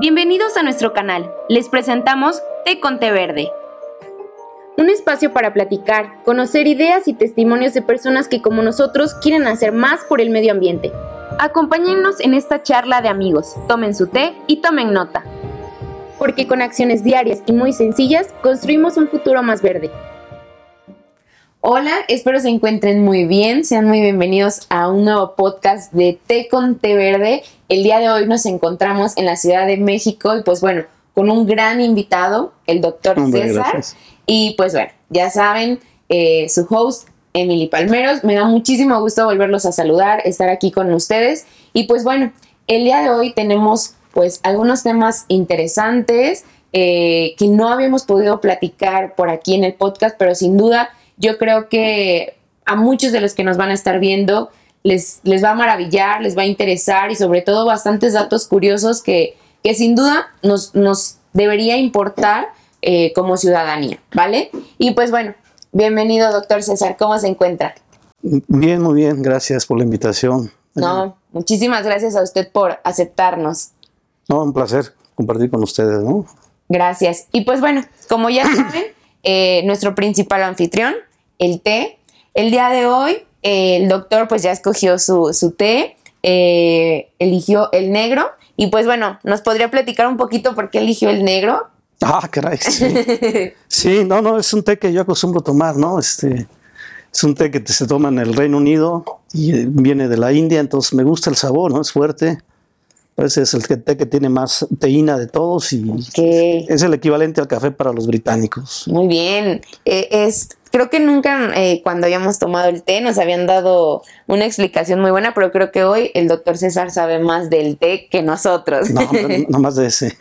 Bienvenidos a nuestro canal. Les presentamos Té con Té Verde. Un espacio para platicar, conocer ideas y testimonios de personas que como nosotros quieren hacer más por el medio ambiente. Acompáñennos en esta charla de amigos, tomen su té y tomen nota. Porque con acciones diarias y muy sencillas construimos un futuro más verde. Hola, espero se encuentren muy bien. Sean muy bienvenidos a un nuevo podcast de Té con Té Verde. El día de hoy nos encontramos en la Ciudad de México y pues bueno, con un gran invitado, el doctor César. Y pues bueno, ya saben, eh, su host, Emily Palmeros. Me da muchísimo gusto volverlos a saludar, estar aquí con ustedes. Y pues bueno, el día de hoy tenemos pues algunos temas interesantes eh, que no habíamos podido platicar por aquí en el podcast, pero sin duda yo creo que a muchos de los que nos van a estar viendo les, les va a maravillar, les va a interesar y sobre todo bastantes datos curiosos que, que sin duda nos, nos debería importar eh, como ciudadanía, ¿vale? Y pues bueno, bienvenido doctor César, ¿cómo se encuentra? Bien, muy bien, gracias por la invitación. No, muchísimas gracias a usted por aceptarnos. No, un placer compartir con ustedes, ¿no? Gracias. Y pues bueno, como ya saben, eh, nuestro principal anfitrión, el té. El día de hoy, eh, el doctor pues ya escogió su, su té, eh, eligió el negro y pues bueno, nos podría platicar un poquito por qué eligió el negro. Ah, caray. Sí. sí, no, no, es un té que yo acostumbro tomar, ¿no? Este, es un té que se toma en el Reino Unido y eh, viene de la India, entonces me gusta el sabor, ¿no? Es fuerte. Ese es el té que tiene más teína de todos y es el equivalente al café para los británicos. Muy bien. es creo que nunca eh, cuando habíamos tomado el té nos habían dado una explicación muy buena, pero creo que hoy el doctor César sabe más del té que nosotros. No, no más de ese.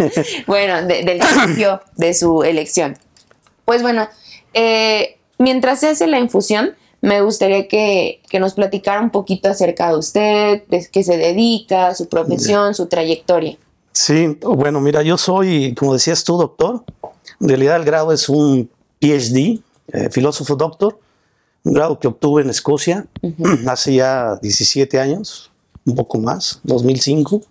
bueno, del sitio de su elección. Pues bueno, eh, mientras se hace la infusión, me gustaría que, nos platicara un poquito acerca de usted, de qué se dedica, su profesión, su trayectoria. Sí, bueno, mira, yo soy, como decías tú, doctor. En realidad el grado es un PhD, eh, filósofo doctor, un grado que obtuve en Escocia hace ya 17 años, un poco más, 2005.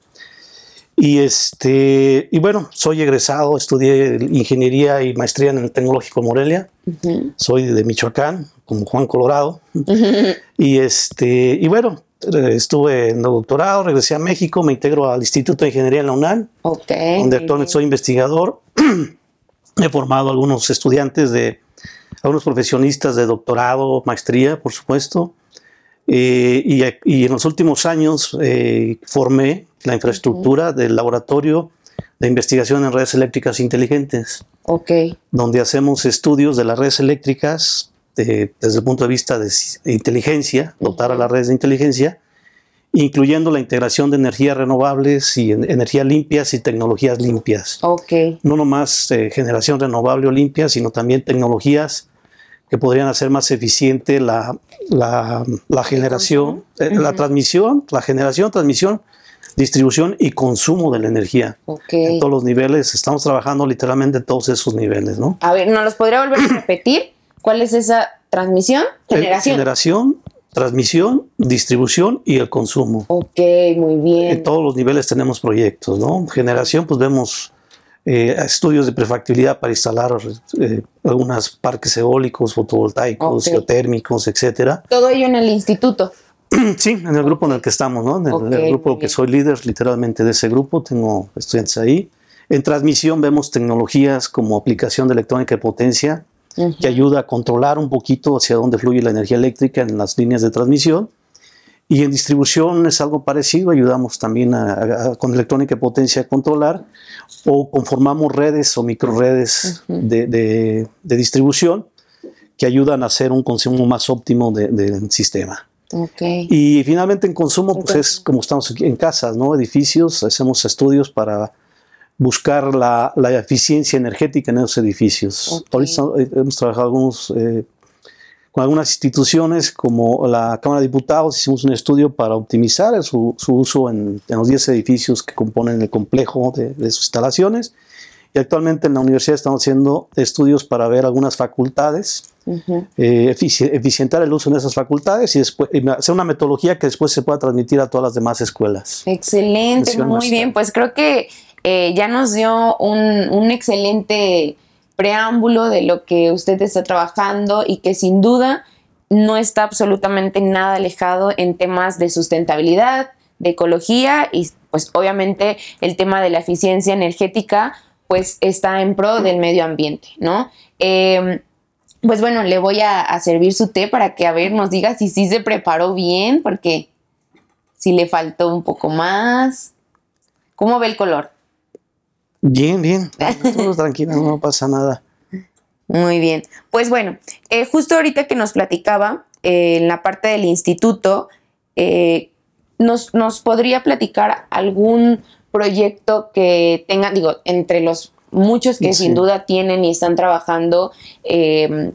Y, este, y bueno, soy egresado, estudié ingeniería y maestría en el Tecnológico Morelia. Soy de Michoacán, como Juan Colorado. Y, este, y bueno, estuve en el doctorado, regresé a México, me integro al Instituto de Ingeniería en la UNAM, donde actualmente soy investigador. He formado algunos estudiantes de algunos profesionistas de doctorado, maestría, por supuesto. Eh, y, en los últimos años eh, formé la infraestructura del laboratorio de investigación en redes eléctricas inteligentes. Ok. Donde hacemos estudios de las redes eléctricas desde el punto de vista de inteligencia, dotar a las redes de inteligencia, incluyendo la integración de energías renovables y energías limpias y tecnologías limpias. Ok. No nomás eh, generación renovable o limpia, sino también tecnologías que podrían hacer más eficiente la, la, generación, eh, la transmisión, la generación, transmisión, distribución y consumo de la energía. En todos los niveles, estamos trabajando literalmente en todos esos niveles, ¿no? A ver, ¿nos los podría volver a repetir? ¿Cuál es esa transmisión? Eh, generación. Generación, transmisión, distribución y el consumo. Ok, muy bien. En todos los niveles tenemos proyectos, ¿no? Generación, pues vemos eh, estudios de prefactibilidad para instalar eh, algunos parques eólicos, fotovoltaicos, geotérmicos, etcétera. Todo ello en el instituto. Sí, en el grupo en el que estamos, ¿no? En el, grupo que soy líder literalmente de ese grupo, tengo estudiantes ahí. En transmisión vemos tecnologías como aplicación de electrónica de potencia, que ayuda a controlar un poquito hacia dónde fluye la energía eléctrica en las líneas de transmisión. Y en distribución es algo parecido, ayudamos también con electrónica de potencia a controlar o conformamos redes o microredes de, de, distribución que ayudan a hacer un consumo más óptimo del sistema. Okay. Y finalmente en consumo, pues es como estamos aquí en casas, ¿no? Edificios, hacemos estudios para buscar la, la eficiencia energética en esos edificios. Ahorita hemos trabajado algunos eh, con algunas instituciones como la Cámara de Diputados hicimos un estudio para optimizar su, uso en, los 10 edificios que componen el complejo de, sus instalaciones. Y actualmente en la universidad estamos haciendo estudios para ver algunas facultades, eh, eficientar el uso de esas facultades y después hacer una metodología que después se pueda transmitir a todas las demás escuelas. Excelente, muy bien. Pues creo que eh, ya nos dio un, excelente preámbulo de lo que usted está trabajando y que sin duda no está absolutamente nada alejado en temas de sustentabilidad, de ecología y pues obviamente el tema de la eficiencia energética pues está en pro del medio ambiente, ¿no? Em, pues bueno, le voy a, servir su té para que a ver nos diga si sí se preparó bien, porque si le faltó un poco más. ¿Cómo ve el color? Bien, bien. Todo tranquilo, no pasa nada. Muy bien. Pues bueno, eh, justo ahorita que nos platicaba eh, en la parte del instituto, eh, nos, nos, podría platicar algún proyecto que tenga, digo, entre los muchos que sin duda tienen y están trabajando. Em,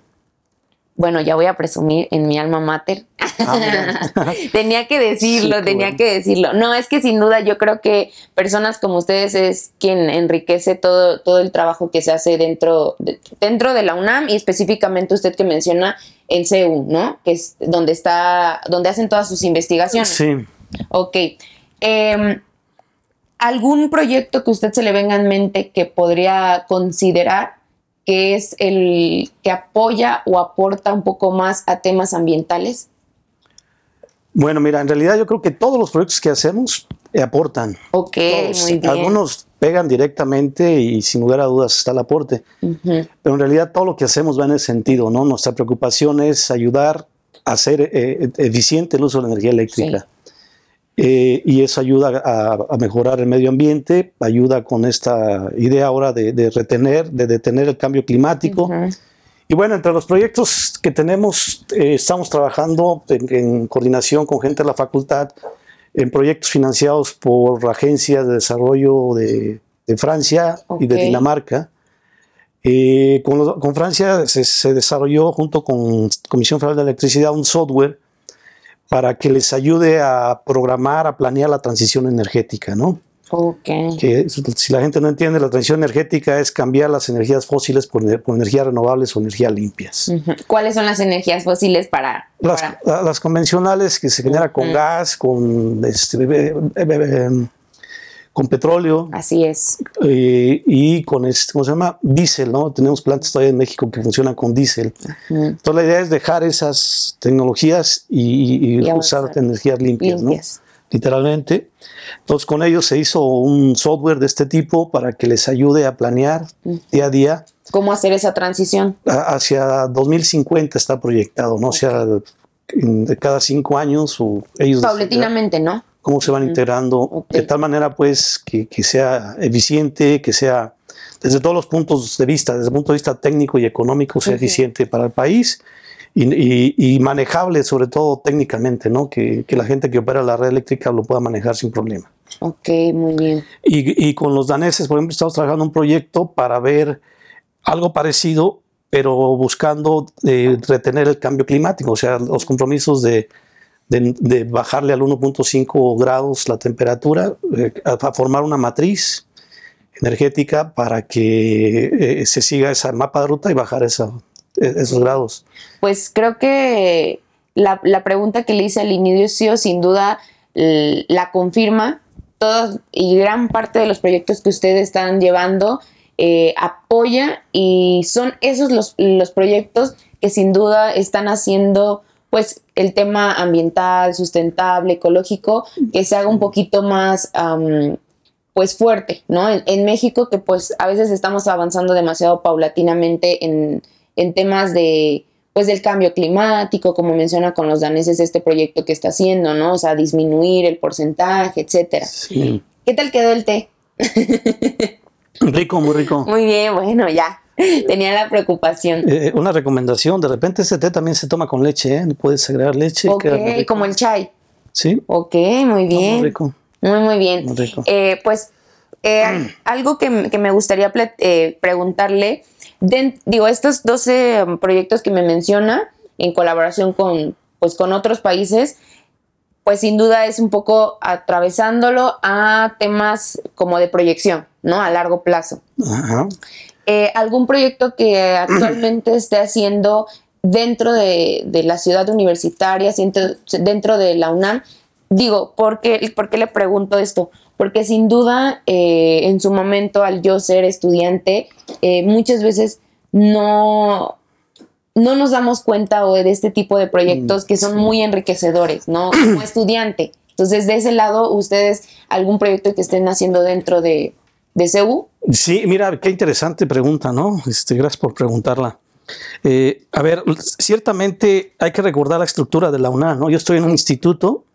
bueno, ya voy a presumir en mi alma mater. Ah, tenía que decirlo, tenía que decirlo. No, es que sin duda yo creo que personas como ustedes es quien enriquece todo, todo el trabajo que se hace dentro de, dentro de la UNAM y específicamente usted que menciona en CEU, ¿no? Que es donde está, donde hacen todas sus investigaciones. Sí. Ok. Eh, algún proyecto que usted se le venga en mente que podría considerar que es el que apoya o aporta un poco más a temas ambientales? Bueno, mira, en realidad yo creo que todos los proyectos que hacemos aportan. Ok, muy bien. Algunos pegan directamente y sin lugar a dudas está el aporte. Pero en realidad todo lo que hacemos va en ese sentido, ¿no? Nuestra preocupación es ayudar a hacer eh, eficiente el uso de la energía eléctrica. Eh, y eso ayuda a, mejorar el medio ambiente, ayuda con esta idea ahora de, retener, de detener el cambio climático. Y bueno, entre los proyectos que tenemos, eh, estamos trabajando en, coordinación con gente de la facultad en proyectos financiados por agencias de desarrollo de, Francia y de Dinamarca. Eh, con, con, Francia se, se, desarrolló junto con Comisión Federal de Electricidad un software para que les ayude a programar, a planear la transición energética, ¿no? Okay. Que si la gente no entiende, la transición energética es cambiar las energías fósiles por, energías renovables o energías limpias. ¿Cuáles son las energías fósiles para...? Las, convencionales que se generan con gas, con este, con petróleo. Así es. Eh, y con, este, ¿cómo se llama? Diésel, ¿no? Tenemos plantas todavía en México que funcionan con diésel. Entonces la idea es dejar esas tecnologías y, usar energías limpias, ¿no? Literalmente. Entonces con ellos se hizo un software de este tipo para que les ayude a planear día a día. ¿Cómo hacer esa transición? hacia 2050 está proyectado, ¿no? O sea, de cada cinco años o ellos... Paulatinamente, ¿no? cómo se van integrando, de tal manera pues que, sea eficiente, que sea desde todos los puntos de vista, desde el punto de vista técnico y económico, sea eficiente para el país y, manejable sobre todo técnicamente, ¿no? Que, la gente que opera la red eléctrica lo pueda manejar sin problema. Ok, muy bien. Y, con los daneses, por ejemplo, estamos trabajando un proyecto para ver algo parecido, pero buscando eh, retener el cambio climático, o sea, los compromisos de de, bajarle al 1.5 grados la temperatura, eh, a, formar una matriz energética para que eh, se siga ese mapa de ruta y bajar esa, esos grados. Pues creo que la, pregunta que le hice al inicio sin duda la confirma. Todos y gran parte de los proyectos que ustedes están llevando eh, apoya y son esos los, los proyectos que sin duda están haciendo pues el tema ambiental, sustentable, ecológico, que se haga un poquito más pues fuerte, ¿no? En, México que pues a veces estamos avanzando demasiado paulatinamente en, temas de pues del cambio climático, como menciona con los daneses este proyecto que está haciendo, ¿no? O sea, disminuir el porcentaje, etcétera. ¿Qué tal quedó el té? rico, muy rico. Muy bien, bueno, ya. Tenía la preocupación. Eh, una recomendación, de repente ese té también se toma con leche, ¿eh? Puedes agregar leche. Ok, como el chai. Sí. Ok, muy bien. muy rico. Muy, muy bien. Eh, pues eh, algo que, me gustaría preguntarle, digo, estos 12 proyectos que me menciona en colaboración con, pues, con otros países, pues sin duda es un poco atravesándolo a temas como de proyección, ¿no? A largo plazo. Ajá. Eh, algún proyecto que actualmente esté haciendo dentro de, la ciudad universitaria, dentro de la UNAM, digo, ¿por qué, por qué le pregunto esto? Porque sin duda, eh, en su momento, al yo ser estudiante, eh, muchas veces no, no nos damos cuenta de este tipo de proyectos que son muy enriquecedores, ¿no? Como estudiante. Entonces, de ese lado, ustedes, algún proyecto que estén haciendo dentro de, de CEU? Sí, mira, qué interesante pregunta, ¿no? Este, gracias por preguntarla. Eh, a ver, ciertamente hay que recordar la estructura de la UNAM, ¿no? Yo estoy en un instituto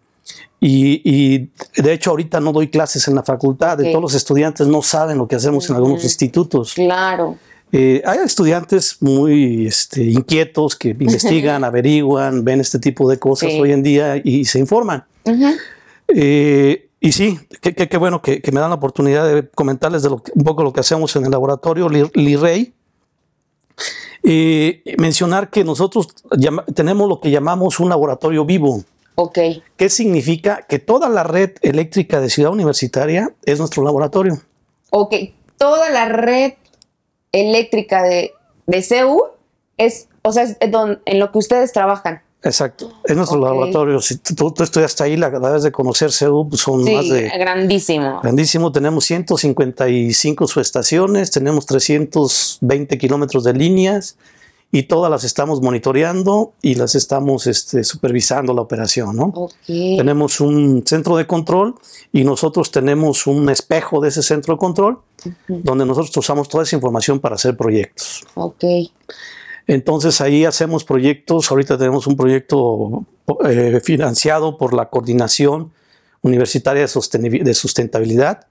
y, de hecho ahorita no doy clases en la facultad, de todos los estudiantes no saben lo que hacemos en algunos institutos. Claro. Eh, hay estudiantes muy este, inquietos que investigan, averiguan, ven este tipo de cosas hoy en día y se informan. Eh, y sí, qué bueno que, me dan la oportunidad de comentarles de lo un poco lo que hacemos en el laboratorio Lirrey. y mencionar que nosotros tenemos lo que llamamos un laboratorio vivo. Ok. ¿Qué significa? Que toda la red eléctrica de Ciudad Universitaria es nuestro laboratorio. Ok, toda la red eléctrica de, de CEU es, o sea, es en lo que ustedes trabajan. Exacto, es nuestro laboratorio. Si tú, tú, estudiaste ahí, la vez de conocer CEU pues, son más de... grandísimo. Grandísimo, tenemos 155 subestaciones, tenemos 320 kilómetros de líneas y todas las estamos monitoreando y las estamos este, supervisando la operación. ¿no? Tenemos un centro de control y nosotros tenemos un espejo de ese centro de control donde nosotros usamos toda esa información para hacer proyectos. Ok. Entonces ahí hacemos proyectos, ahorita tenemos un proyecto eh, financiado por la Coordinación Universitaria de, Sustentabilidad.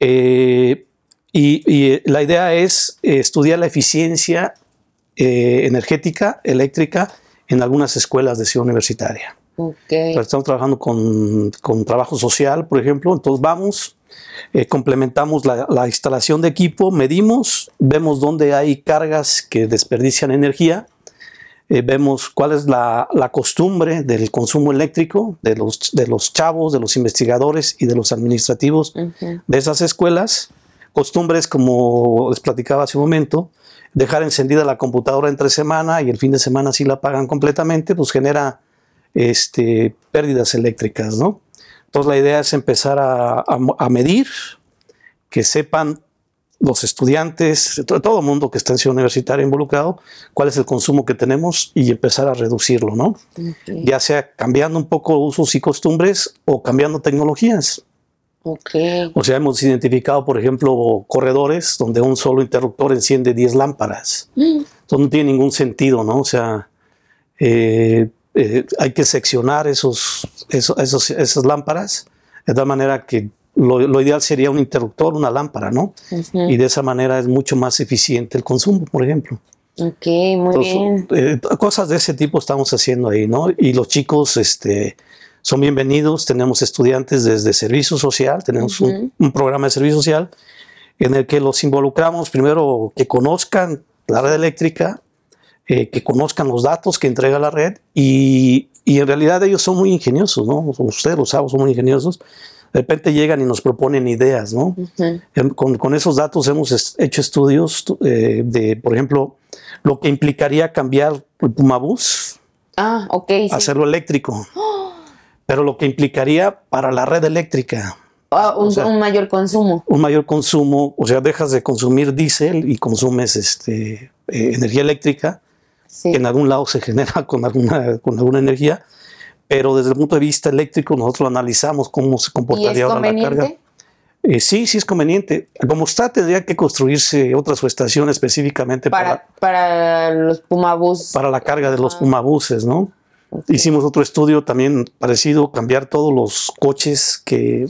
Eh, y, la idea es estudiar la eficiencia eh, energética, eléctrica, en algunas escuelas de ciudad universitaria. Estamos trabajando con, con trabajo social, por ejemplo. Entonces vamos, eh, complementamos la, instalación de equipo, medimos, vemos dónde hay cargas que desperdician energía, eh, vemos cuál es la, costumbre del consumo eléctrico de los, de los chavos, de los investigadores y de los administrativos de esas escuelas. Costumbres, como les platicaba hace un momento, dejar encendida la computadora entre semana y el fin de semana si la apagan completamente, pues genera este, pérdidas eléctricas, ¿no? Entonces la idea es empezar a, medir, que sepan los estudiantes, todo el mundo que está en ciudad universitaria involucrado, cuál es el consumo que tenemos y empezar a reducirlo, ¿no? Ya sea cambiando un poco usos y costumbres o cambiando tecnologías. O sea, hemos identificado, por ejemplo, corredores donde un solo interruptor enciende 10 lámparas. Mm. Entonces no tiene ningún sentido, ¿no? O sea, eh, eh, hay que seccionar esos, esos, esas lámparas de tal manera que lo, ideal sería un interruptor, una lámpara, ¿no? Y de esa manera es mucho más eficiente el consumo, por ejemplo. Ok, muy bien. Eh, cosas de ese tipo estamos haciendo ahí, ¿no? Y los chicos este, son bienvenidos. Tenemos estudiantes desde servicio social, tenemos un, un, programa de servicio social en el que los involucramos primero que conozcan la red eléctrica, eh, que conozcan los datos que entrega la red y, y, en realidad ellos son muy ingeniosos, ¿no? Ustedes los saben, son muy ingeniosos. De repente llegan y nos proponen ideas, ¿no? Em, con, con, esos datos hemos hecho estudios eh, de, por ejemplo, lo que implicaría cambiar el Pumabús, ah, hacerlo eléctrico, pero lo que implicaría para la red eléctrica. Ah, un, mayor consumo. Un mayor consumo, o sea, dejas de consumir diésel y consumes este, eh, energía eléctrica que en algún lado se genera con alguna, con alguna energía, pero desde el punto de vista eléctrico nosotros analizamos cómo se comportaría ahora la carga. Eh, sí, sí es conveniente. Como está, tendría que construirse otra subestación específicamente para, para, los Pumabús. Para la carga de los ah. Pumabuses, ¿no? Hicimos otro estudio también parecido, cambiar todos los coches que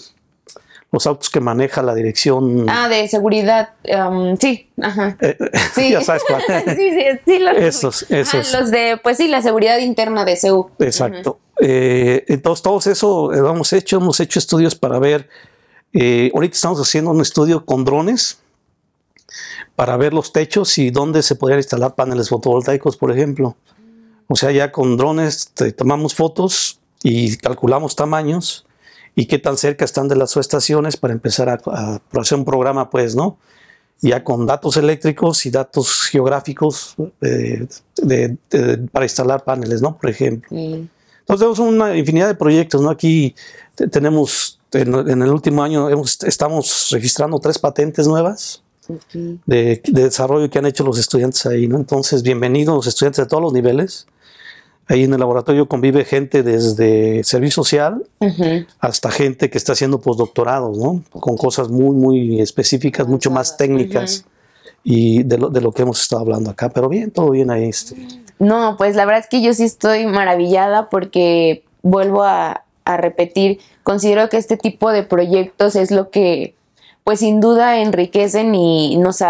los autos que maneja la dirección. Ah, de seguridad, um, sí, ajá. Eh, sí. ya sabes cuál. sí, sí, sí. Los, esos, esos. los de, pues sí, la seguridad interna de CEU. Exacto. Eh, entonces, todos eso lo hemos hecho, hemos hecho estudios para ver, eh, ahorita estamos haciendo un estudio con drones para ver los techos y dónde se podrían instalar paneles fotovoltaicos, por ejemplo. O sea, ya con drones tomamos fotos y calculamos tamaños y qué tan cerca están de las subestaciones para empezar a, hacer un programa, pues, ¿no? Ya con datos eléctricos y datos geográficos eh, para instalar paneles, ¿no? Por ejemplo. Entonces tenemos una infinidad de proyectos, ¿no? Aquí tenemos, en, el último año estamos registrando tres patentes nuevas de, desarrollo que han hecho los estudiantes ahí, ¿no? Entonces, bienvenidos los estudiantes de todos los niveles. Ahí en el laboratorio convive gente desde servicio social hasta gente que está haciendo postdoctorados, ¿no? Con cosas muy, muy específicas, mucho más técnicas y de lo, de lo, que hemos estado hablando acá. Pero bien, todo bien ahí. Este. No, pues la verdad es que yo sí estoy maravillada porque vuelvo a, a repetir, considero que este tipo de proyectos es lo que pues sin duda enriquecen y nos,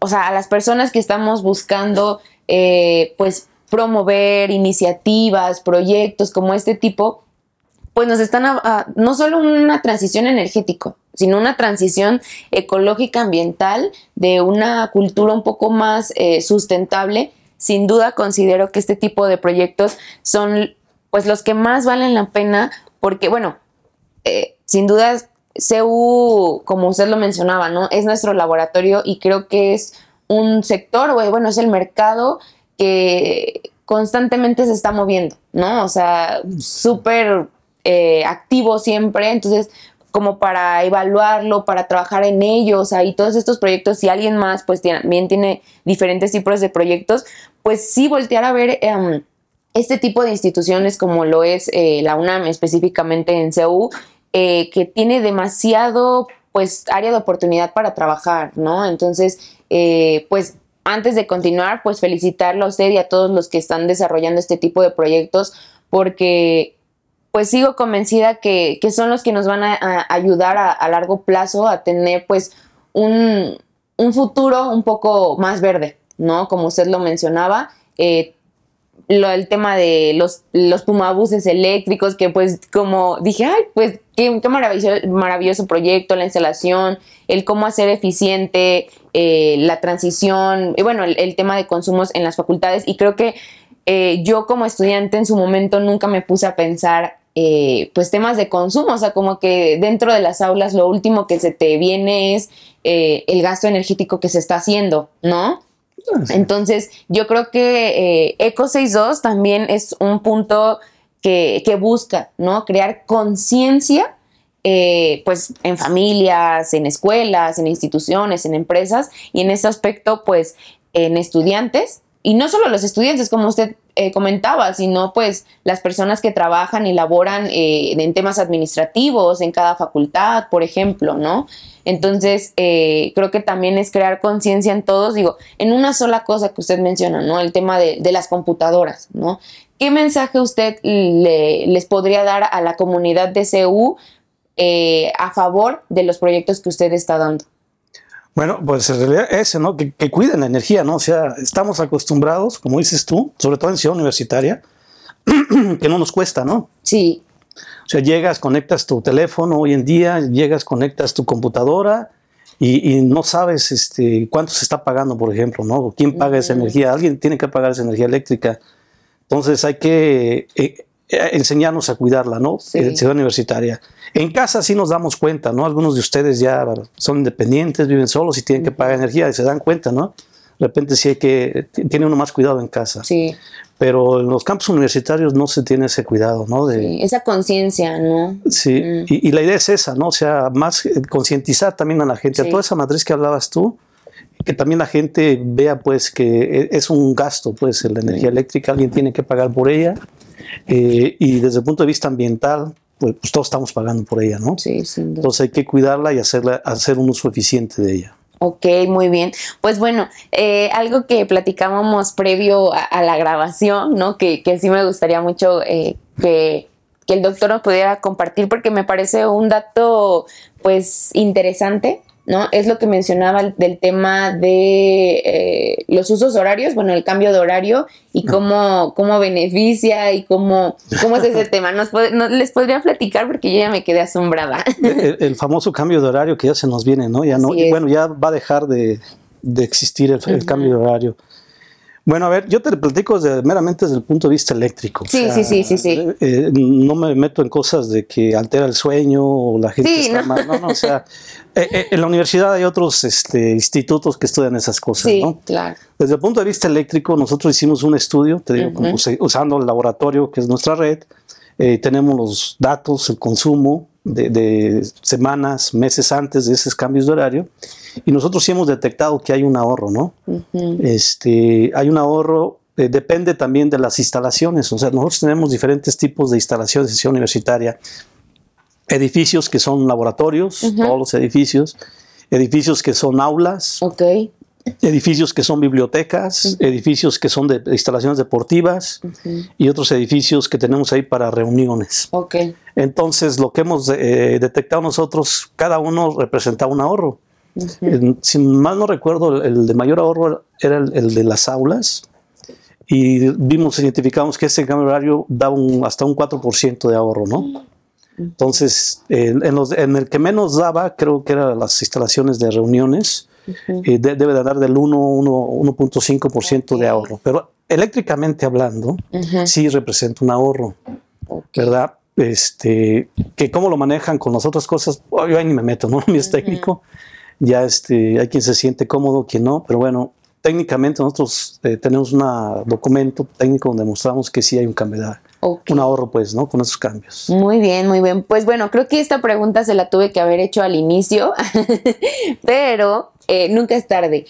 o sea, a las personas que estamos buscando, eh, pues promover iniciativas, proyectos como este tipo, pues nos están a, no solo una transición energética, sino una transición ecológica ambiental de una cultura un poco más eh, sustentable. Sin duda considero que este tipo de proyectos son pues los que más valen la pena porque, bueno, eh, sin duda CEU, como usted lo mencionaba, ¿no? Es nuestro laboratorio y creo que es un sector, bueno, es el mercado que constantemente se está moviendo, ¿no? O sea, súper eh, activo siempre, entonces como para evaluarlo, para trabajar en ellos, ahí todos estos proyectos, si alguien más pues también tiene diferentes tipos de proyectos, pues sí voltear a ver em, este tipo de instituciones como lo es eh, la UNAM específicamente en CEU eh, que tiene demasiado pues área de oportunidad para trabajar, ¿no? Entonces, eh, pues antes de continuar, pues felicitarlo a usted y a todos los que están desarrollando este tipo de proyectos, porque pues sigo convencida que, son los que nos van a, ayudar a, largo plazo a tener pues un, futuro un poco más verde, ¿no? Como usted lo mencionaba, eh, el tema de los, los pumabuses eléctricos, que pues como dije, ay, pues qué, qué maravilloso, proyecto, la instalación, el cómo hacer eficiente eh, la transición, y bueno, el, tema de consumos en las facultades. Y creo que eh, yo como estudiante en su momento nunca me puse a pensar eh, pues temas de consumo, o sea, como que dentro de las aulas lo último que se te viene es el gasto energético que se está haciendo, ¿no? Entonces, yo creo que eh, Eco 62 también es un punto que, busca, ¿no? Crear conciencia, eh, pues, en familias, en escuelas, en instituciones, en empresas, y en ese aspecto, pues, en estudiantes, y no solo los estudiantes, como usted eh, comentaba, sino pues las personas que trabajan y laboran en temas administrativos en cada facultad, por ejemplo, ¿no? Entonces, eh, creo que también es crear conciencia en todos, digo, en una sola cosa que usted menciona, ¿no? El tema de, las computadoras, ¿no? ¿Qué mensaje usted les podría dar a la comunidad de CU eh, a favor de los proyectos que usted está dando? Bueno, pues en realidad ese, ¿no? Que, que, cuiden la energía, ¿no? O sea, estamos acostumbrados, como dices tú, sobre todo en ciudad universitaria, que no nos cuesta, ¿no? Sí. O sea, llegas, conectas tu teléfono hoy en día, llegas, conectas tu computadora y, no sabes este, cuánto se está pagando, por ejemplo, ¿no? ¿Quién paga esa energía? Alguien tiene que pagar esa energía eléctrica. Entonces hay que eh, enseñarnos a cudarla, ¿no? En ciudad universitaria. En casa sí nos damos cuenta, ¿no? Algunos de ustedes ya son independientes, viven solos y tienen que pagar energía y se dan cuenta, ¿no? De repente sí hay que, tiene uno más cuidado en casa. Sí pero en los campos universitarios no se tiene ese cuidado, ¿no? De, esa conciencia, ¿no? Sí, mm. y, la idea es esa, ¿no? O sea, más eh, concientizar también a la gente, a toda esa matriz que hablabas tú, que también la gente vea pues que es un gasto, pues, la energía eléctrica, alguien tiene que pagar por ella, eh, y desde el punto de vista ambiental, pues, pues, todos estamos pagando por ella, ¿no? Sí, sí. Entonces hay que cuidarla y hacerla, hacer un uso eficiente de ella. Ok, muy bien. Pues bueno, eh, algo que platicábamos previo a, la grabación, ¿no? Que, que, sí me gustaría mucho eh, que, que, el doctor nos pudiera compartir porque me parece un dato pues interesante ¿no? Es lo que mencionaba del tema de eh, los usos horarios, bueno, el cambio de horario y cómo, cómo beneficia y cómo, cómo es ese tema. Nos, les podría platicar porque yo ya me quedé asombrada. El, famoso cambio de horario que ya se nos viene, ¿no? Ya no, bueno, ya va a dejar de, existir el, cambio de horario. Bueno, a ver, yo te platico meramente desde el punto de vista eléctrico. Sí, sí, sí, sí, sí. Eh, no me meto en cosas de que altera el sueño o la gente está mal. No, no, o sea, eh, eh, en la universidad hay otros este, institutos que estudian esas cosas, sí, ¿no? claro. Desde el punto de vista eléctrico, nosotros hicimos un estudio, te digo, usando el laboratorio que es nuestra red, eh, tenemos los datos, el consumo de, semanas, meses antes de esos cambios de horario, y nosotros sí hemos detectado que hay un ahorro, ¿no? este, hay un ahorro, eh, depende también de las instalaciones, o sea, nosotros tenemos diferentes tipos de instalaciones de universitaria, edificios que son laboratorios, todos los edificios, edificios que son aulas, okay edificios que son bibliotecas, edificios que son de instalaciones deportivas y otros edificios que tenemos ahí para reuniones. Okay. Entonces, lo que hemos eh, detectado nosotros, cada uno representa un ahorro. si mal no recuerdo, el, de mayor ahorro era el, de las aulas y vimos, identificamos que ese cambio horario daba un, hasta un 4% de ahorro, ¿no? Entonces, en, los, en el que menos daba, creo que eran las instalaciones de reuniones, debe de dar del 1.5% de ahorro. Pero eléctricamente hablando, sí representa un ahorro, ¿verdad? Este, que cómo lo manejan con las otras cosas, yo ahí ni me meto, ¿no? Mi es técnico, ya este, hay quien se siente cómodo, quien no, pero bueno, técnicamente nosotros eh, tenemos un documento técnico donde mostramos que sí hay un cambio de un ahorro, pues, ¿no? Con esos cambios. Muy bien, muy bien. Pues bueno, creo que esta pregunta se la tuve que haber hecho al inicio, pero eh, nunca es tarde.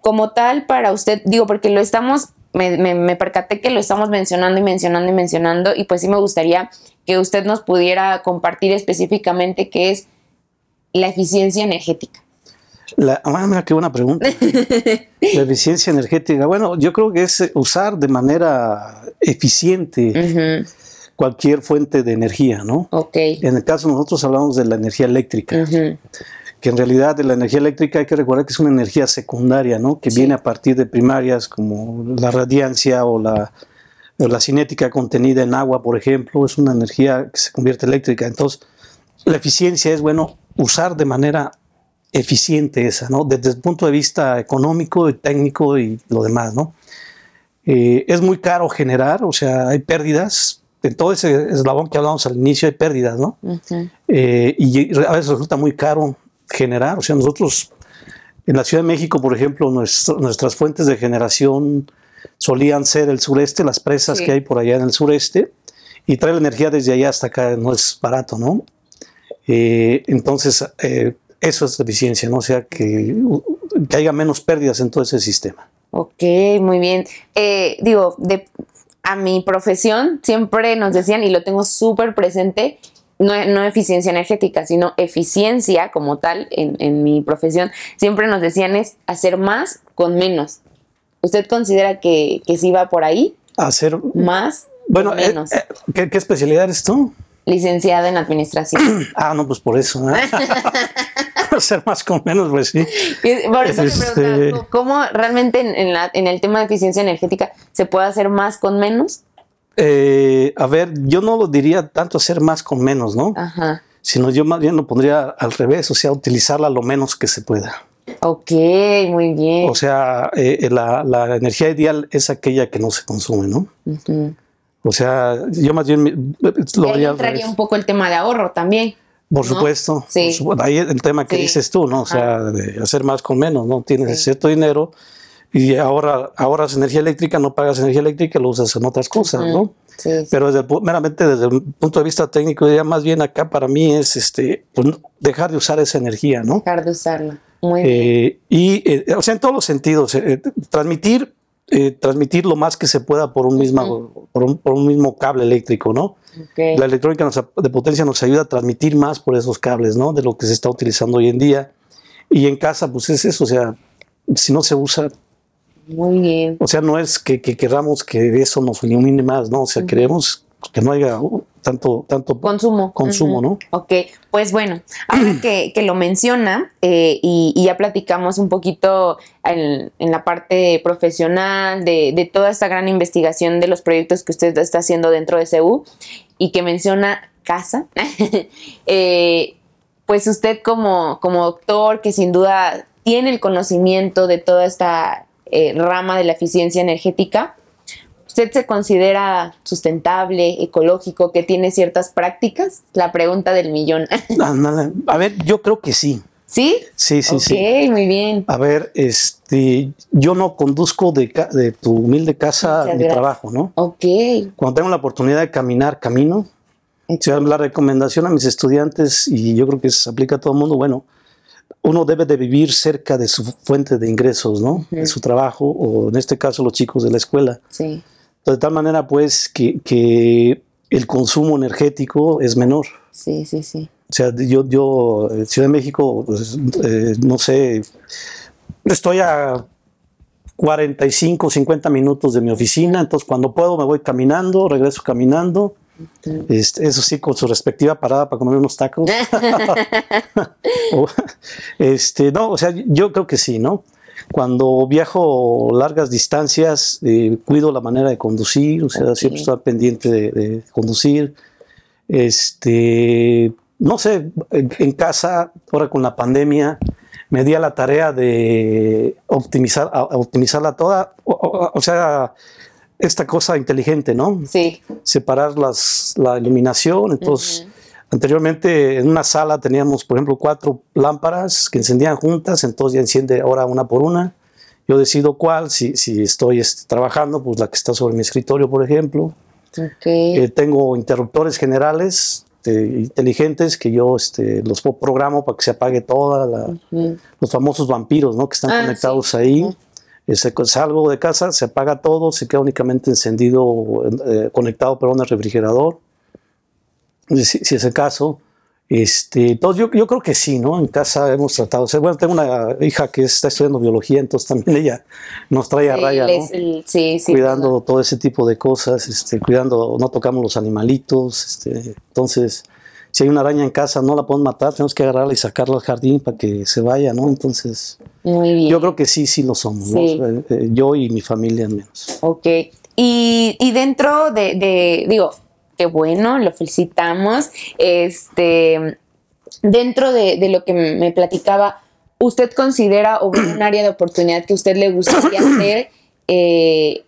Como tal, para usted, digo, porque lo estamos, me, me, percaté que lo estamos mencionando y mencionando y mencionando, y pues sí me gustaría que usted nos pudiera compartir específicamente qué es la eficiencia energética. La, ah, mira, qué buena pregunta. la eficiencia energética. Bueno, yo creo que es usar de manera eficiente cualquier fuente de energía, ¿no? Ok. En el caso nosotros hablamos de la energía eléctrica, que en realidad de la energía eléctrica hay que recordar que es una energía secundaria, ¿no? Que viene a partir de primarias como la radiancia o la, o la cinética contenida en agua, por ejemplo, es una energía que se convierte eléctrica. Entonces, la eficiencia es, bueno, usar de manera eficiente esa, ¿no? Desde el punto de vista económico y técnico y lo demás, ¿no? Eh, es muy caro generar, o sea, hay pérdidas. En todo ese eslabón que hablamos al inicio hay pérdidas, ¿no? Eh, y a veces resulta muy caro generar. O sea, nosotros en la Ciudad de México, por ejemplo, nuestras fuentes de generación solían ser el sureste, las presas que hay por allá en el sureste, y traer la energía desde allá hasta acá no es barato, ¿no? Eh, entonces, eso es eficiencia, ¿no? O sea, que, que, haya menos pérdidas en todo ese sistema. Ok, muy bien. Eh, digo, de, a mi profesión siempre nos decían, y lo tengo súper presente, no, no, eficiencia energética, sino eficiencia como tal en, en, mi profesión, siempre nos decían es hacer más con menos. ¿Usted considera que, que sí va por ahí? Hacer más bueno, con eh, menos. Eh, ¿qué, ¿qué, especialidad eres tú? Licenciada en administración. ah, no, pues por eso. ¿eh? hacer más con menos, pues sí. Por eso este... ¿cómo realmente en, la, en, el tema de eficiencia energética se puede hacer más con menos? Eh, a ver, yo no lo diría tanto hacer más con menos, ¿no? Ajá. Sino yo más bien lo pondría al revés, o sea, utilizarla lo menos que se pueda. Ok, muy bien. O sea, eh, la, la, energía ideal es aquella que no se consume, ¿no? O sea, yo más bien lo y ahí entraría un poco el tema de ahorro también. Por supuesto. Sí. ahí el tema que dices tú, ¿no? O sea, de hacer más con menos, ¿no? Tienes cierto dinero y ahora ahorras energía eléctrica, no pagas energía eléctrica, lo usas en otras cosas, ¿no? Sí, Pero desde, meramente desde el punto de vista técnico, ya más bien acá para mí es este, pues, dejar de usar esa energía, ¿no? Dejar de usarla. Muy eh, bien. Y, eh, o sea, en todos los sentidos, eh, transmitir eh, transmitir lo más que se pueda por un, mismo, por un, mismo cable eléctrico, ¿no? La electrónica de potencia nos ayuda a transmitir más por esos cables, ¿no? De lo que se está utilizando hoy en día. Y en casa, pues es eso, o sea, si no se usa... Muy bien. O sea, no es que, que queramos que eso nos ilumine más, ¿no? O sea, queremos que no haya tanto, tanto consumo, consumo ¿no? Ok, pues bueno, ahora que, lo menciona eh, y, ya platicamos un poquito en, la parte profesional de, toda esta gran investigación de los proyectos que usted está haciendo dentro de CEU y que menciona casa, eh, pues usted como, como doctor que sin duda tiene el conocimiento de toda esta eh, rama de la eficiencia energética, ¿Usted se considera sustentable, ecológico, que tiene ciertas prácticas? La pregunta del millón. A ver, yo creo que sí. ¿Sí? Sí, sí, Ok, sí. muy bien. A ver, este, yo no conduzco de, de tu humilde casa Muchas mi gracias. trabajo, ¿no? Ok. Cuando tengo la oportunidad de caminar, camino. Sea, la recomendación a mis estudiantes, y yo creo que se aplica a todo el mundo, bueno, uno debe de vivir cerca de su fuente de ingresos, ¿no? De su trabajo, o en este caso los chicos de la escuela. Sí. De tal manera, pues, que, que el consumo energético es menor. Sí, sí, sí. O sea, yo, yo en Ciudad de México, pues, eh, no sé, estoy a 45, 50 minutos de mi oficina, entonces cuando puedo me voy caminando, regreso caminando. Este, eso sí, con su respectiva parada para comer unos tacos. Este, no, o sea, yo creo que sí, ¿no? Cuando viajo largas distancias, eh, cuido la manera de conducir, o sea, siempre estoy pendiente de, de conducir. Este, no sé, en, en casa, ahora con la pandemia, me di a la tarea de optimizar, a- a optimizarla toda, o, o- o sea, esta cosa inteligente, ¿no? Sí. separar las, la iluminación. Entonces, anteriormente en una sala teníamos, por ejemplo, cuatro lámparas que encendían juntas, entonces ya enciende ahora una por una. Yo decido cuál, si, si estoy este, trabajando, pues la que está sobre mi escritorio, por ejemplo. Ok. Eh, tengo interruptores generales este, inteligentes que yo este, los programo para que se apague toda, la- los famosos vampiros ¿no? que están Ah, conectados sí. ahí. Ese- salgo de casa, se apaga todo, se queda únicamente encendido, eh, conectado perdón, al refrigerador. Si, si es el caso. Este, entonces yo, yo creo que sí, ¿no? En casa hemos tratado de hacer. Bueno, tengo una hija que está estudiando biología, entonces también ella nos trae a raya, ¿no? les- el- sí, sí. cuidando todo ese tipo de cosas, este, cuidando, no tocamos los animalitos, este, entonces, si hay una araña en casa, no la podemos matar, tenemos que agarrarla y sacarla al jardín para que se vaya, ¿no? Entonces, Muy bien. yo creo que sí, sí lo somos, ¿no? Sí. Eh, eh, yo y mi familia al menos. Ok. Y, y dentro de, de- digo, qué bueno, lo felicitamos. Este, dentro de, de lo que me platicaba, ¿usted considera o un área de oportunidad que a usted le gustaría hacer? eh,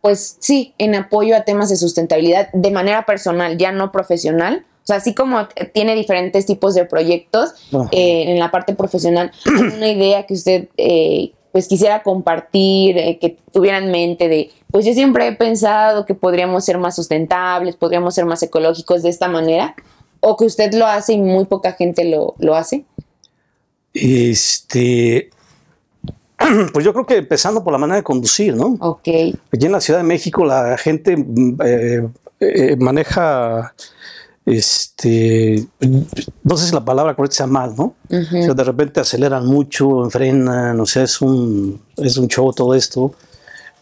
pues sí, en apoyo a temas de sustentabilidad de manera personal, ya no profesional. O sea, así como tiene diferentes tipos de proyectos, eh, en la parte profesional, una idea que usted eh, pues quisiera compartir, eh, que tuviera en mente de, pues yo siempre he pensado que podríamos ser más sustentables, podríamos ser más ecológicos de esta manera, o que usted lo hace y muy poca gente lo, lo hace. Este, pues yo creo que empezando por la manera de conducir, ¿no? Ok, Aquí en la Ciudad de México la gente mm, maneja, este, no sé si la palabra correcta sea mal, ¿no? O sea, de repente aceleran mucho, frenan, o sea, es un, es un show todo esto.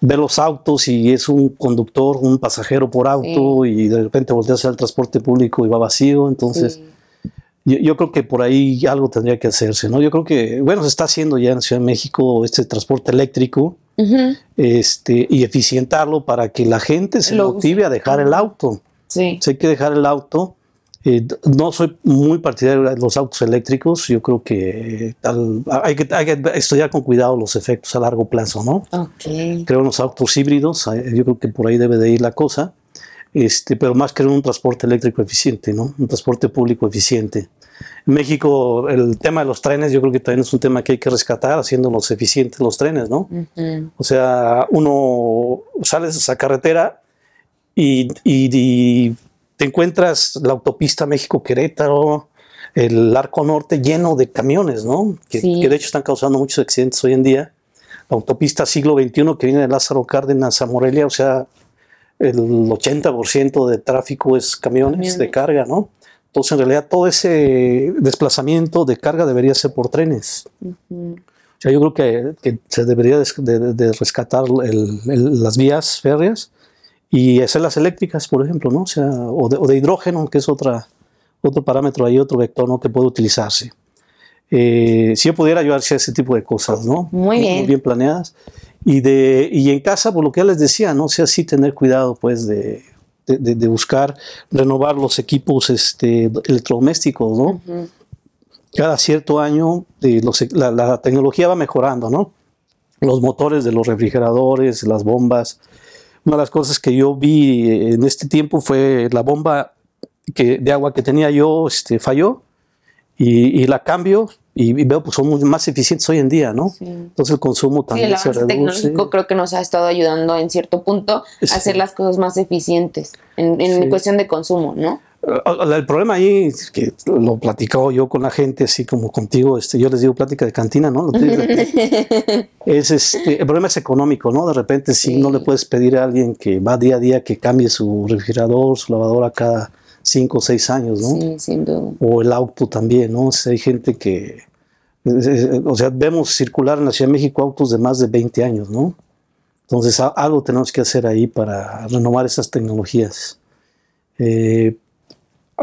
Ver los autos y es un conductor, un pasajero por auto y de repente volteas al transporte público y va vacío. Entonces, Sí. yo, yo creo que por ahí algo tendría que hacerse, ¿no? Yo creo que, bueno, se está haciendo ya en Ciudad de México este transporte eléctrico este, y eficientarlo para que la gente se Lo motive a dejar el auto. Sí. Si hay que dejar el auto. Eh, no soy muy partidario de los autos eléctricos. Yo creo que, hay que hay que estudiar con cuidado los efectos a largo plazo, ¿no? Ok. Creo en los autos híbridos. Yo creo que por ahí debe de ir la cosa. Este, pero más creo en un transporte eléctrico eficiente, ¿no? Un transporte público eficiente. En México, el tema de los trenes, yo creo que también es un tema que hay que rescatar, haciéndolos eficientes los trenes, ¿no? Ujú. O sea, uno sales a esa carretera y, y- y te encuentras la autopista México-Querétaro, el arco norte lleno de camiones, ¿no? Que, Sí. que de hecho están causando muchos accidentes hoy en día. La autopista siglo XXI que viene de Lázaro Cárdenas a Morelia, o sea, el 80% de tráfico es camiones, Camiones. de carga, ¿no? Entonces, en realidad, todo ese desplazamiento de carga debería ser por trenes. O sea, yo creo que, que se debería de, de- de rescatar el- el- las vías férreas y hacerlas eléctricas, por ejemplo, ¿no? O, sea, o, de, o de hidrógeno, que es otra, otro parámetro ahí, otro vector ¿no? que puede utilizarse. Eh, si yo pudiera ayudarse a ese tipo de cosas, ¿no? Muy bien. Muy bien planeadas. Y, de, y en casa, por lo que ya les decía, ¿no? O sea, sí tener cuidado, pues, de, de- de- buscar renovar los equipos este, electrodomésticos, ¿no? Ujú. cada cierto año eh, los- la, la tecnología va mejorando, ¿no? Los motores de los refrigeradores, las bombas. Una de las cosas que yo vi eh, en este tiempo fue la bomba que, de agua que tenía yo este, falló y, y la cambio y, veo pues son muy más eficientes hoy en día, ¿no? Entonces el consumo también sí, el avance tecnológico creo que nos ha estado ayudando en cierto punto a hacer las cosas más eficientes en, en cuestión de consumo, ¿no? El problema ahí, que lo platicado yo con la gente, así como contigo, este, yo les digo plática de cantina, ¿no? es este, el problema es económico, ¿no? De repente, si no le puedes pedir a alguien que va día a día que cambie su refrigerador, su lavadora cada cinco o seis años, ¿no? Sí, sin duda. O el auto también, ¿no? O hay gente que, o sea, vemos circular en la Ciudad de México autos de más de 20 años, ¿no? Entonces, algo tenemos que hacer ahí para renovar esas tecnologías. Eh,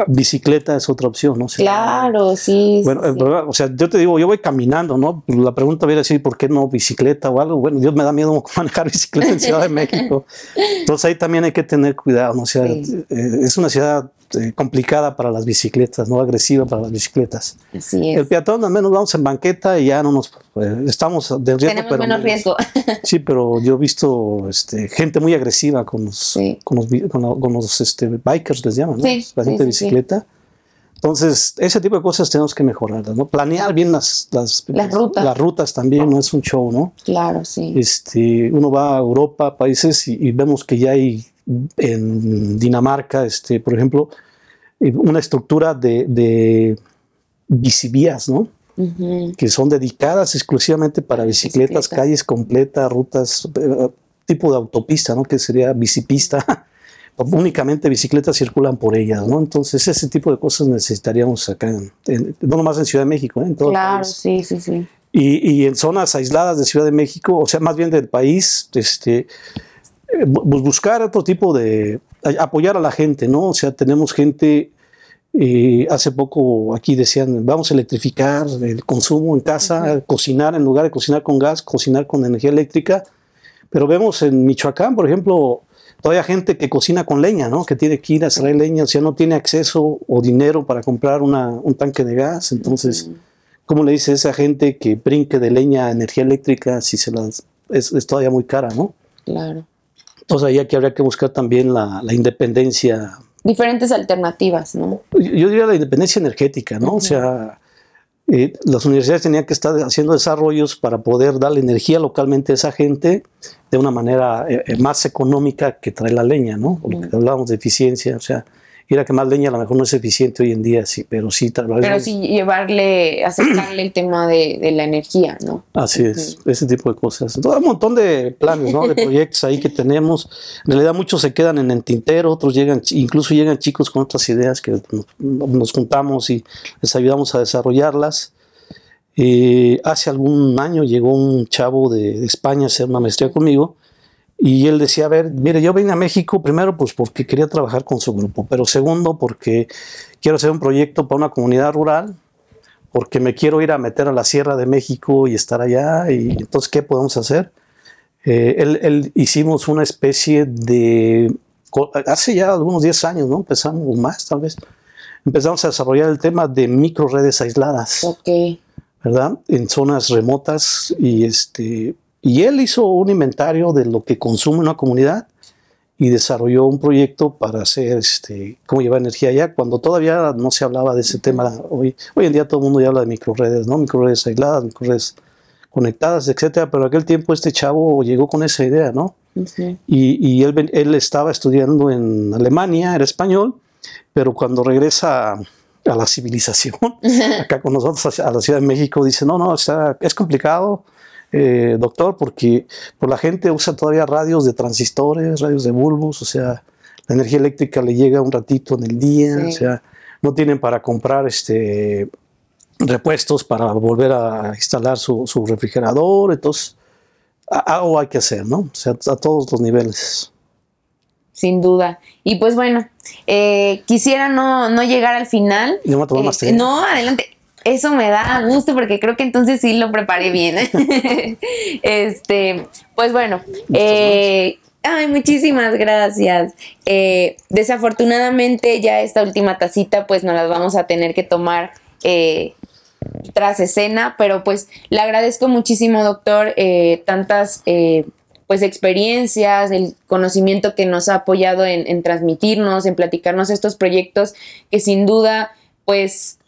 bicicleta es otra opción, ¿no? claro, sí. Bueno, o sea, yo te digo, yo voy caminando, ¿no? La pregunta viene decir, ¿por qué no bicicleta o algo? Bueno, Dios me da miedo manejar bicicleta en Ciudad de México. Entonces ahí también hay que tener cuidado, ¿no? O sea, eh, es una ciudad eh, complicada para las bicicletas, no agresiva para las bicicletas. Así es. El peatón al menos vamos en banqueta y ya no nos pues, estamos de riesgo. Tenemos menos riesgo. sí, pero yo he visto este, gente muy agresiva con los, con los, con los, este, bikers, les llaman, ¿no? la gente de bicicleta. Entonces, ese tipo de cosas tenemos que mejorarlas, ¿no? Planear bien las, las, rutas. Las rutas también, no es un show, ¿no? Claro, sí. Este, uno va a Europa, países, y vemos que ya hay en Dinamarca, este, por ejemplo, eh, una estructura de, de bicivías, ¿no? Que son dedicadas exclusivamente para bicicletas, calles completas, rutas, eh, tipo de autopista, ¿no? Que sería bicipista. Únicamente bicicletas circulan por ellas, ¿no? Entonces, ese tipo de cosas necesitaríamos acá, no nomás en Ciudad de México, ¿eh? en todo Claro, sí, sí, sí. Y, y, en zonas aisladas de Ciudad de México, o sea, más bien del país, este, buscar otro tipo de apoyar a la gente, ¿no? O sea, tenemos gente, eh, hace poco aquí decían, vamos a electrificar el consumo en casa, cocinar en lugar de cocinar con gas, cocinar con energía eléctrica, pero vemos en Michoacán, por ejemplo, todavía gente que cocina con leña, ¿no? Que tiene que ir a traer leña, o sea, no tiene acceso o dinero para comprar una, un tanque de gas, entonces, ¿cómo le dice a esa gente que brinque de leña a energía eléctrica si se las, es, es todavía muy cara, ¿no? Claro. Entonces ahí aquí habría que buscar también la, independencia. Diferentes alternativas, ¿no? Yo, diría la independencia energética, ¿no? O sea, eh, las universidades tenían que estar haciendo desarrollos para poder darle energía localmente a esa gente de una manera eh, eh, más económica que traer la leña, ¿no? hablábamos de eficiencia, o sea, ir a quemar leña a lo mejor no es eficiente hoy en día, sí, pero sí Pero sí llevarle, acercarle el tema de, de, la energía, ¿no? Así es, ese tipo de cosas. Todo un montón de planes, ¿no? De proyectos ahí que tenemos. En realidad muchos se quedan en el tintero, otros llegan, incluso llegan chicos con otras ideas que nos, juntamos y les ayudamos a desarrollarlas. Eh, hace algún año llegó un chavo de, de España a hacer una maestría conmigo y él decía, a ver, mire, yo vine a México primero pues porque quería trabajar con su grupo, pero segundo porque quiero hacer un proyecto para una comunidad rural, porque me quiero ir a meter a la Sierra de México y estar allá, y entonces, ¿qué podemos hacer? Eh, él, hicimos una especie de, hace ya algunos 10 años, ¿no? Empezamos más tal vez, empezamos a desarrollar el tema de microredes aisladas. Ok. ¿Verdad? En zonas remotas y este y él hizo un inventario de lo que consume una comunidad y desarrolló un proyecto para hacer este, cómo llevar energía allá, cuando todavía no se hablaba de ese tema. Hoy, hoy en día todo el mundo ya habla de microredes, ¿no? Microredes aisladas, microredes conectadas, etcétera, pero en aquel tiempo este chavo llegó con esa idea, ¿no? Y, y él, él, estaba estudiando en Alemania, era español, pero cuando regresa a la civilización, acá con nosotros a la Ciudad de México, dice, no, no, es complicado, eh, doctor, porque pues, la gente usa todavía radios de transistores, radios de bulbos, o sea, la energía eléctrica le llega un ratito en el día, o sea, no tienen para comprar este repuestos para volver a instalar su, refrigerador, entonces algo hay que hacer, ¿no? O sea, a todos los niveles. Sin duda. Y pues bueno, eh, quisiera no, no, llegar al final. No, eh, no, adelante eso me da gusto porque creo que entonces sí lo preparé bien. este, pues bueno, eh, ay, muchísimas gracias. Eh, desafortunadamente ya esta última tacita pues nos las vamos a tener que tomar eh, tras escena, pero pues le agradezco muchísimo, doctor, tantas pues experiencias, el conocimiento que nos ha apoyado en, en transmitirnos, en platicarnos estos proyectos que sin duda pues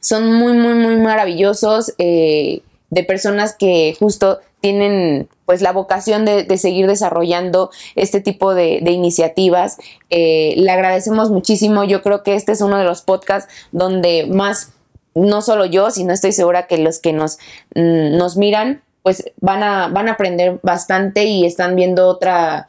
son muy, muy, muy maravillosos, eh, de personas que justo tienen pues la vocación de, seguir desarrollando este tipo de, iniciativas. Eh, le agradecemos muchísimo. Yo creo que este es uno de los podcasts donde más, no solo yo, sino estoy segura que los que nos, mm, nos miran, pues van a, van a aprender bastante y están viendo otra,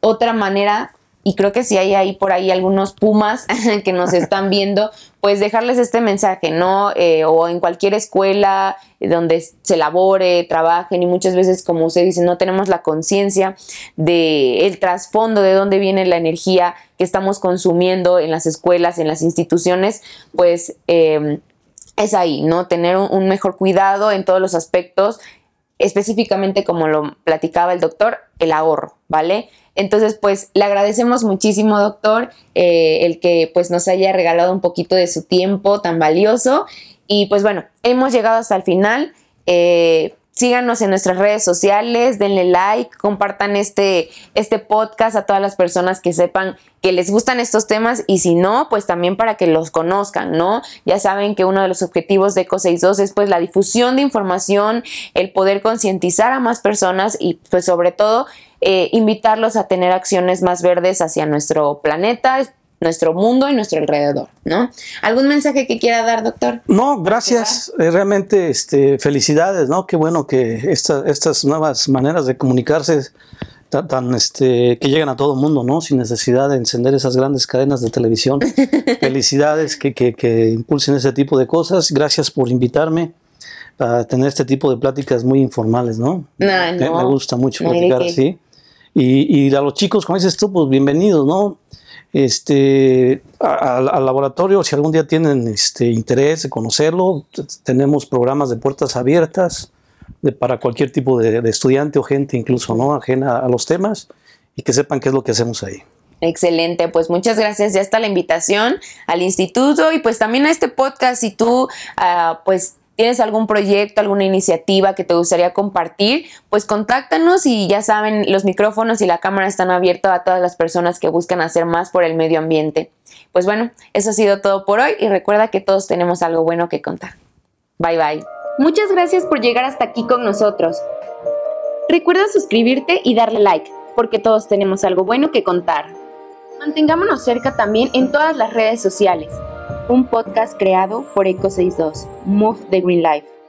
otra manera y creo que si hay ahí por ahí algunos pumas que nos están viendo, pues dejarles este mensaje, ¿no? Eh, o en cualquier escuela donde se labore, trabajen y muchas veces, como usted dice, no tenemos la conciencia del el trasfondo de dónde viene la energía que estamos consumiendo en las escuelas, en las instituciones, pues em, es ahí, ¿no? Tener un mejor cuidado en todos los aspectos, específicamente como lo platicaba el doctor, el ahorro, ¿vale? Entonces, pues le agradecemos muchísimo, doctor, eh, el que pues nos haya regalado un poquito de su tiempo tan valioso. Y pues bueno, hemos llegado hasta el final. Eh, síganos en nuestras redes sociales, denle like, compartan este, este podcast a todas las personas que sepan que les gustan estos temas y si no, pues también para que los conozcan, ¿no? Ya saben que uno de los objetivos de ECO62 es pues la difusión de información, el poder concientizar a más personas y pues sobre todo eh, invitarlos a tener acciones más verdes hacia nuestro planeta, nuestro mundo y nuestro alrededor, ¿no? ¿Algún mensaje que quiera dar, doctor? No, gracias. Eh, realmente, este, felicidades, ¿no? Qué bueno que estas nuevas maneras de comunicarse tan, este, que llegan a todo el mundo, ¿no? Sin necesidad de encender esas grandes cadenas de televisión. Felicidades que, que, impulsen ese tipo de cosas. Gracias por invitarme a tener este tipo de pláticas muy informales, ¿no? No, no. Me, gusta mucho platicar así. Y, y, a los chicos, como dices tú, pues bienvenidos, ¿no? Este, al laboratorio, si algún día tienen este, interés de conocerlo, tenemos programas de puertas abiertas para cualquier tipo de, estudiante o gente incluso no ajena a los temas y que sepan qué es lo que hacemos ahí. Excelente, pues muchas gracias. Ya está la invitación al instituto y pues también a este podcast. Si tú uh, pues tienes algún proyecto, alguna iniciativa que te gustaría compartir, pues contáctanos y ya saben, los micrófonos y la cámara están abiertos a todas las personas que buscan hacer más por el medio ambiente. Pues bueno, eso ha sido todo por hoy y recuerda que todos tenemos algo bueno que contar. Bye bye. Muchas gracias por llegar hasta aquí con nosotros. Recuerda suscribirte y darle like, porque todos tenemos algo bueno que contar. Mantengámonos cerca también en todas las redes sociales. Un podcast creado por Eco62, Move the Green Life.